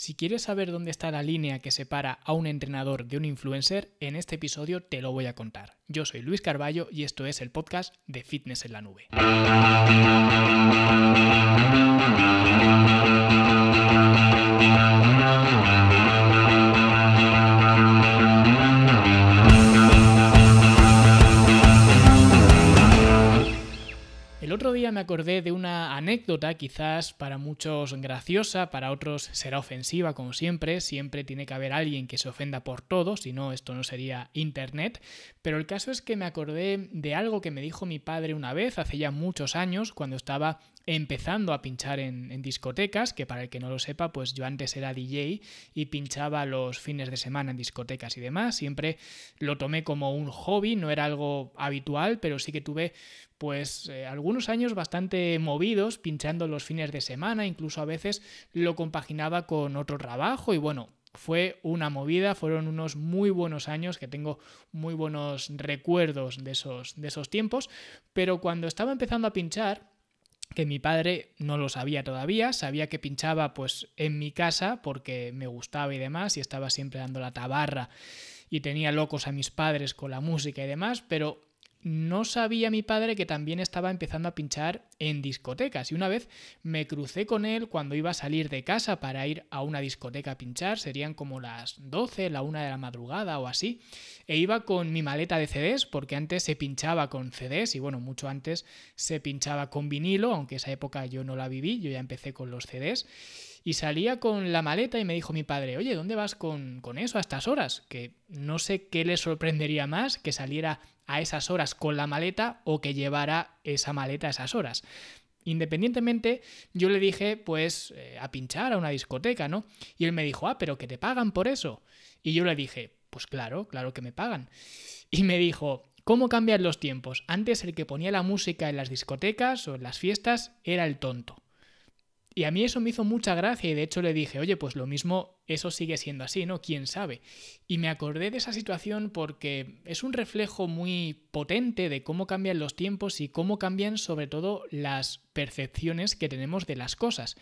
Si quieres saber dónde está la línea que separa a un entrenador de un influencer, en este episodio te lo voy a contar. Yo soy Luis Carballo y esto es el podcast de Fitness en la Nube. Me acordé de una anécdota, quizás para muchos graciosa, para otros será ofensiva, como siempre. Siempre tiene que haber alguien que se ofenda por todo, si no, esto no sería Internet. Pero el caso es que me acordé de algo que me dijo mi padre una vez, hace ya muchos años, cuando estaba empezando a pinchar en, discotecas, que para el que no lo sepa, pues yo antes era DJ y pinchaba los fines de semana en discotecas y demás. Siempre lo tomé como un hobby, no era algo habitual, pero sí que tuve pues eh, algunos años bastante movidos, pinchando los fines de semana, incluso a veces lo compaginaba con otro trabajo y bueno, fue una movida, fueron unos muy buenos años que tengo muy buenos recuerdos de esos, de esos tiempos, pero cuando estaba empezando a pinchar, que mi padre no lo sabía todavía, sabía que pinchaba pues en mi casa porque me gustaba y demás y estaba siempre dando la tabarra y tenía locos a mis padres con la música y demás, pero no sabía mi padre que también estaba empezando a pinchar en discotecas. Y una vez me crucé con él cuando iba a salir de casa para ir a una discoteca a pinchar, serían como las 12, la 1 de la madrugada o así, e iba con mi maleta de CDs porque antes se pinchaba con CDs y bueno, mucho antes se pinchaba con vinilo, aunque esa época yo no la viví, yo ya empecé con los CDs y salía con la maleta y me dijo mi padre, oye, ¿dónde vas con, con, eso a estas horas? Que no sé qué le sorprendería más que saliera a esas horas con la maleta o que llevara esa maleta a esas horas. Independientemente, yo le dije, pues, eh, a pinchar a una discoteca, ¿no? Y él me dijo, ah, pero que te pagan por eso. Y yo le dije, pues claro, claro que me pagan. Y me dijo, ¿cómo cambian los tiempos? Antes el que ponía la música en las discotecas o en las fiestas era el tonto. Y a mí eso me hizo mucha gracia y de hecho le dije, oye, pues lo mismo, eso sigue siendo así, ¿no? ¿Quién sabe? Y me acordé de esa situación porque es un reflejo muy potente de cómo cambian los tiempos y cómo cambian sobre todo las percepciones que tenemos de las cosas.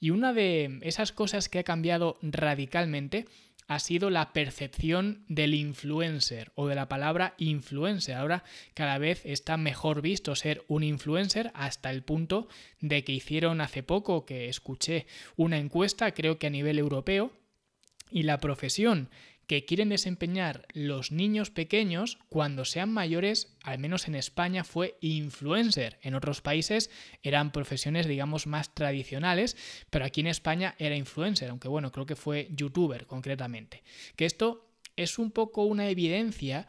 Y una de esas cosas que ha cambiado radicalmente ha sido la percepción del influencer o de la palabra influencer. Ahora cada vez está mejor visto ser un influencer hasta el punto de que hicieron hace poco que escuché una encuesta, creo que a nivel europeo, y la profesión que quieren desempeñar los niños pequeños cuando sean mayores, al menos en España fue influencer. En otros países eran profesiones, digamos, más tradicionales, pero aquí en España era influencer, aunque bueno, creo que fue youtuber concretamente. Que esto es un poco una evidencia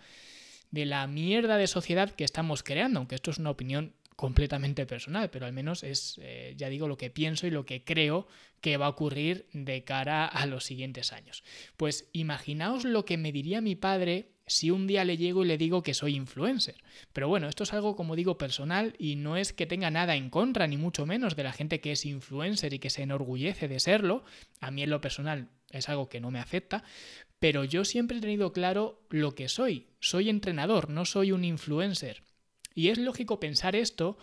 de la mierda de sociedad que estamos creando, aunque esto es una opinión completamente personal, pero al menos es, eh, ya digo, lo que pienso y lo que creo que va a ocurrir de cara a los siguientes años. Pues imaginaos lo que me diría mi padre si un día le llego y le digo que soy influencer. Pero bueno, esto es algo, como digo, personal y no es que tenga nada en contra, ni mucho menos de la gente que es influencer y que se enorgullece de serlo. A mí en lo personal es algo que no me afecta, pero yo siempre he tenido claro lo que soy. Soy entrenador, no soy un influencer. Y es lógico pensar esto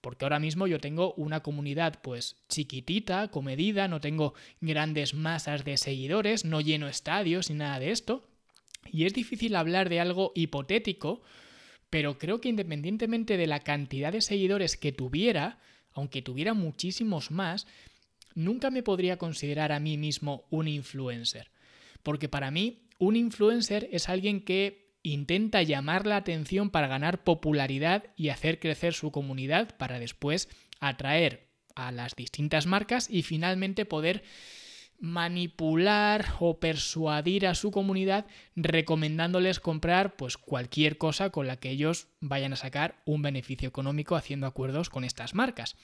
porque ahora mismo yo tengo una comunidad pues chiquitita, comedida, no tengo grandes masas de seguidores, no lleno estadios ni nada de esto. Y es difícil hablar de algo hipotético, pero creo que independientemente de la cantidad de seguidores que tuviera, aunque tuviera muchísimos más, nunca me podría considerar a mí mismo un influencer. Porque para mí, un influencer es alguien que intenta llamar la atención para ganar popularidad y hacer crecer su comunidad para después atraer a las distintas marcas y finalmente poder manipular o persuadir a su comunidad recomendándoles comprar pues cualquier cosa con la que ellos vayan a sacar un beneficio económico haciendo acuerdos con estas marcas.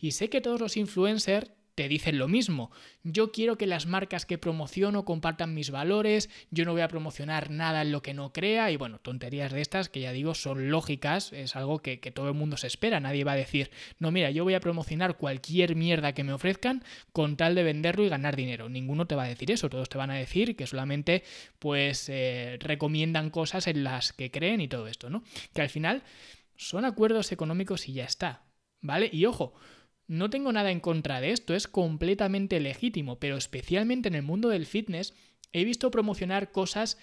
Y sé que todos los influencers te dicen lo mismo. Yo quiero que las marcas que promociono compartan mis valores, yo no voy a promocionar nada en lo que no crea y bueno, tonterías de estas que ya digo son lógicas, es algo que, todo el mundo se espera, nadie va a decir, no, mira, yo voy a promocionar cualquier mierda que me ofrezcan con tal de venderlo y ganar dinero. Ninguno te va a decir eso, todos te van a decir que solamente pues eh, recomiendan cosas en las que creen y todo esto, ¿no? Que al final son acuerdos económicos y ya está, ¿vale? Y ojo, no tengo nada en contra de esto, es completamente legítimo, pero especialmente en el mundo del fitness he visto promocionar cosas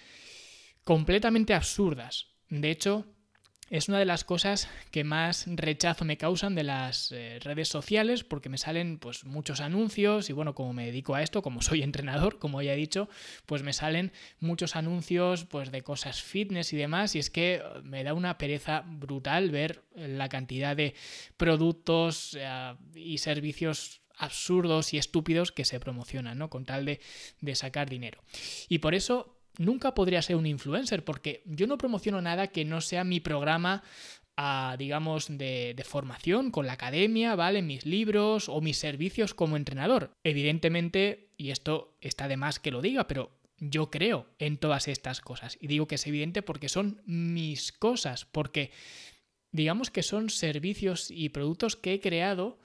completamente absurdas. De hecho, es una de las cosas que más rechazo me causan de las eh, redes sociales porque me salen pues muchos anuncios y bueno, como me dedico a esto, como soy entrenador, como ya he dicho, pues me salen muchos anuncios pues de cosas fitness y demás y es que eh, me da una pereza brutal ver la cantidad de productos eh, y servicios absurdos y estúpidos que se promocionan, ¿no? Con tal de, de sacar dinero. Y por eso nunca podría ser un influencer porque yo no promociono nada que no sea mi programa a, digamos, de, de, formación con la academia, ¿vale? Mis libros o mis servicios como entrenador. Evidentemente, y esto está de más que lo diga, pero yo creo en todas estas cosas. Y digo que es evidente porque son mis cosas, porque digamos que son servicios y productos que he creado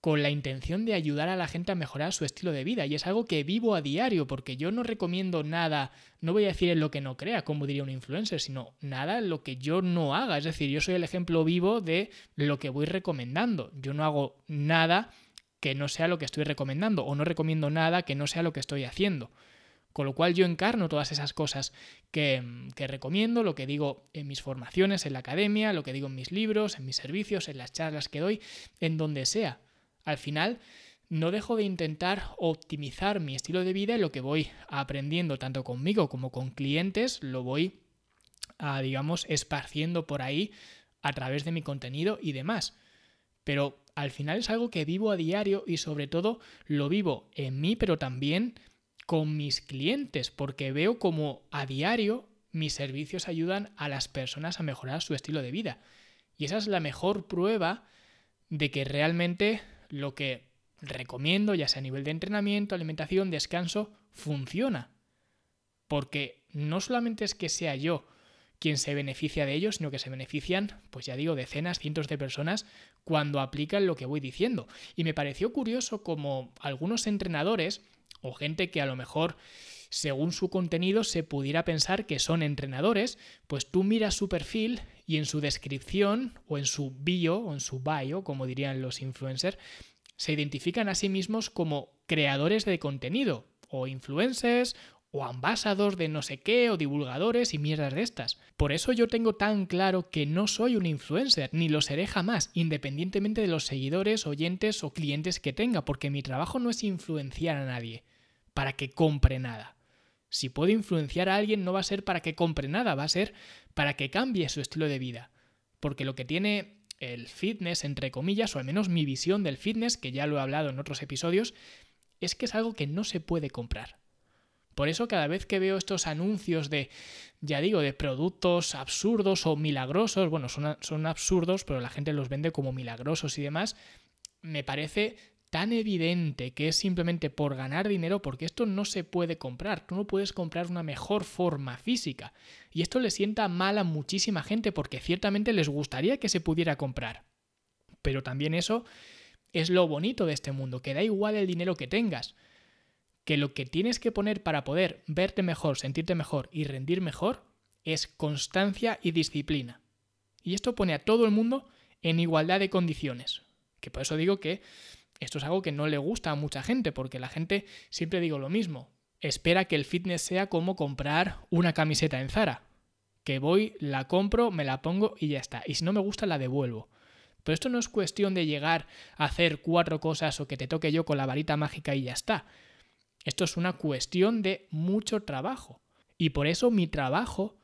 con la intención de ayudar a la gente a mejorar su estilo de vida. Y es algo que vivo a diario, porque yo no recomiendo nada, no voy a decir en lo que no crea, como diría un influencer, sino nada en lo que yo no haga. Es decir, yo soy el ejemplo vivo de lo que voy recomendando. Yo no hago nada que no sea lo que estoy recomendando, o no recomiendo nada que no sea lo que estoy haciendo. Con lo cual yo encarno todas esas cosas que, que, recomiendo, lo que digo en mis formaciones, en la academia, lo que digo en mis libros, en mis servicios, en las charlas que doy, en donde sea. Al final, no dejo de intentar optimizar mi estilo de vida y lo que voy aprendiendo tanto conmigo como con clientes lo voy, a, digamos, esparciendo por ahí a través de mi contenido y demás. Pero al final es algo que vivo a diario y sobre todo lo vivo en mí, pero también con mis clientes, porque veo como a diario mis servicios ayudan a las personas a mejorar su estilo de vida. Y esa es la mejor prueba de que realmente lo que recomiendo, ya sea a nivel de entrenamiento, alimentación, descanso, funciona. Porque no solamente es que sea yo quien se beneficia de ello, sino que se benefician, pues ya digo, decenas, cientos de personas cuando aplican lo que voy diciendo. Y me pareció curioso como algunos entrenadores o gente que a lo mejor según su contenido se pudiera pensar que son entrenadores, pues tú miras su perfil y en su descripción o en su bio o en su bio, como dirían los influencers, se identifican a sí mismos como creadores de contenido o influencers o ambasadores de no sé qué o divulgadores y mierdas de estas. Por eso yo tengo tan claro que no soy un influencer, ni lo seré jamás, independientemente de los seguidores, oyentes o clientes que tenga, porque mi trabajo no es influenciar a nadie para que compre nada. Si puedo influenciar a alguien no va a ser para que compre nada, va a ser para que cambie su estilo de vida. Porque lo que tiene el fitness, entre comillas, o al menos mi visión del fitness, que ya lo he hablado en otros episodios, es que es algo que no se puede comprar. Por eso cada vez que veo estos anuncios de, ya digo, de productos absurdos o milagrosos, bueno, son, son absurdos, pero la gente los vende como milagrosos y demás, me parece tan evidente que es simplemente por ganar dinero porque esto no se puede comprar. Tú no puedes comprar una mejor forma física. Y esto le sienta mal a muchísima gente porque ciertamente les gustaría que se pudiera comprar. Pero también eso es lo bonito de este mundo, que da igual el dinero que tengas, que lo que tienes que poner para poder verte mejor, sentirte mejor y rendir mejor es constancia y disciplina. Y esto pone a todo el mundo en igualdad de condiciones. Que por eso digo que esto es algo que no le gusta a mucha gente, porque la gente, siempre digo lo mismo, espera que el fitness sea como comprar una camiseta en Zara. Que voy, la compro, me la pongo y ya está. Y si no me gusta, la devuelvo. Pero esto no es cuestión de llegar a hacer cuatro cosas o que te toque yo con la varita mágica y ya está. Esto es una cuestión de mucho trabajo. Y por eso mi trabajo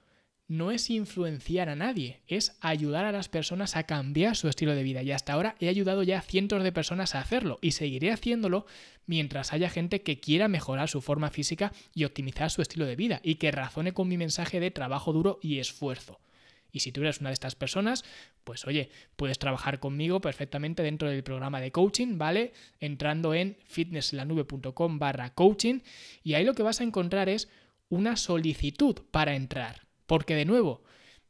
no es influenciar a nadie, es ayudar a las personas a cambiar su estilo de vida. Y hasta ahora he ayudado ya a cientos de personas a hacerlo y seguiré haciéndolo mientras haya gente que quiera mejorar su forma física y optimizar su estilo de vida y que razone con mi mensaje de trabajo duro y esfuerzo. Y si tú eres una de estas personas, pues oye, puedes trabajar conmigo perfectamente dentro del programa de coaching, ¿vale? Entrando en fitnesslanube.com barra coaching y ahí lo que vas a encontrar es una solicitud para entrar. Porque de nuevo,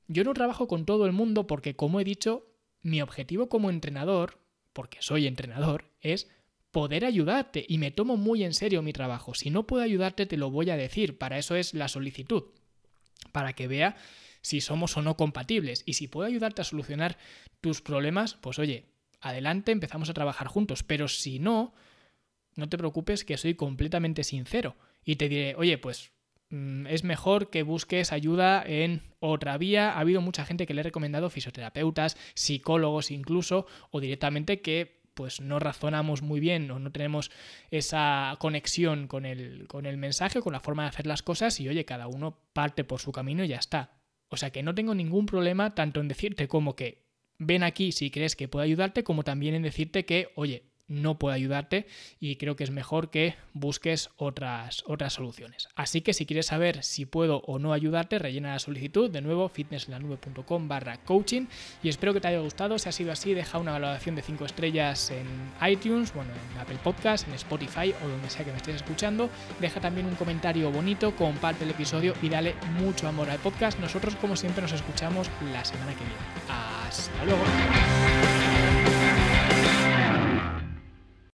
yo no trabajo con todo el mundo porque, como he dicho, mi objetivo como entrenador, porque soy entrenador, es poder ayudarte y me tomo muy en serio mi trabajo. Si no puedo ayudarte, te lo voy a decir. Para eso es la solicitud. Para que vea si somos o no compatibles. Y si puedo ayudarte a solucionar tus problemas, pues oye, adelante, empezamos a trabajar juntos. Pero si no, no te preocupes que soy completamente sincero y te diré, oye, pues es mejor que busques ayuda en otra vía. Ha habido mucha gente que le he recomendado fisioterapeutas, psicólogos incluso, o directamente que pues no razonamos muy bien o no tenemos esa conexión con el, con el mensaje, con la forma de hacer las cosas y oye, cada uno parte por su camino y ya está. O sea que no tengo ningún problema tanto en decirte como que ven aquí si crees que puedo ayudarte, como también en decirte que, oye, no puedo ayudarte y creo que es mejor que busques otras, otras soluciones. Así que si quieres saber si puedo o no ayudarte, rellena la solicitud, de nuevo fitnesslanube.com barra coaching y espero que te haya gustado, si ha sido así deja una valoración de 5 estrellas en iTunes, bueno, en Apple Podcast, en Spotify o donde sea que me estés escuchando, deja también un comentario bonito, comparte el episodio y dale mucho amor al podcast, nosotros como siempre nos escuchamos la semana que viene. Hasta luego.